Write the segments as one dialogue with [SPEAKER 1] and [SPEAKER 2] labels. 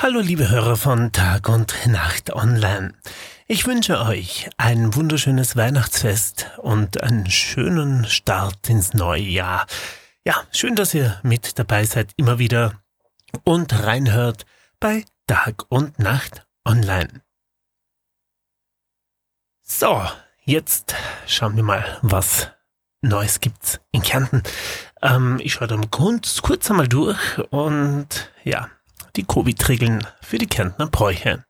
[SPEAKER 1] Hallo liebe Hörer von Tag und Nacht Online. Ich wünsche euch ein wunderschönes Weihnachtsfest und einen schönen Start ins neue Jahr. Ja, schön, dass ihr mit dabei seid immer wieder und reinhört bei Tag und Nacht Online. So, jetzt schauen wir mal, was Neues gibt's in Kärnten. Ähm, ich schaue da mal kurz, kurz einmal durch und ja, die Covid-Regeln für die Kärntner Bräuche.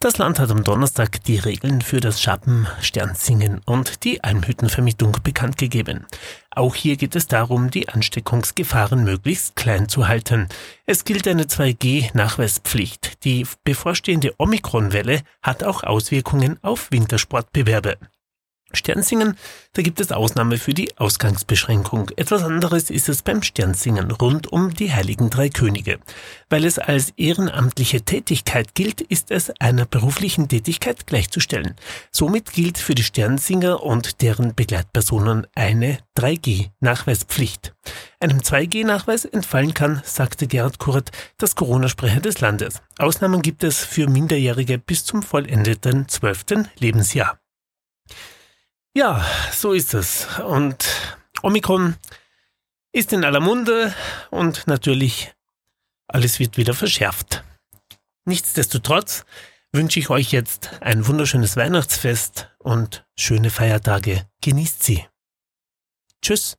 [SPEAKER 1] Das Land hat am Donnerstag die Regeln für das Schappen, Sternsingen und die Almhüttenvermietung bekannt gegeben. Auch hier geht es darum, die Ansteckungsgefahren möglichst klein zu halten. Es gilt eine 2G-Nachweispflicht. Die bevorstehende Omikron-Welle hat auch Auswirkungen auf Wintersportbewerbe. Sternsingen, da gibt es Ausnahme für die Ausgangsbeschränkung. Etwas anderes ist es beim Sternsingen rund um die Heiligen Drei Könige. Weil es als ehrenamtliche Tätigkeit gilt, ist es einer beruflichen Tätigkeit gleichzustellen. Somit gilt für die Sternsinger und deren Begleitpersonen eine 3G-Nachweispflicht. Einem 2G-Nachweis entfallen kann, sagte Gerhard Kurt, das Corona-Sprecher des Landes. Ausnahmen gibt es für Minderjährige bis zum vollendeten 12. Lebensjahr. Ja, so ist es. Und Omikron ist in aller Munde und natürlich alles wird wieder verschärft. Nichtsdestotrotz wünsche ich euch jetzt ein wunderschönes Weihnachtsfest und schöne Feiertage. Genießt sie. Tschüss.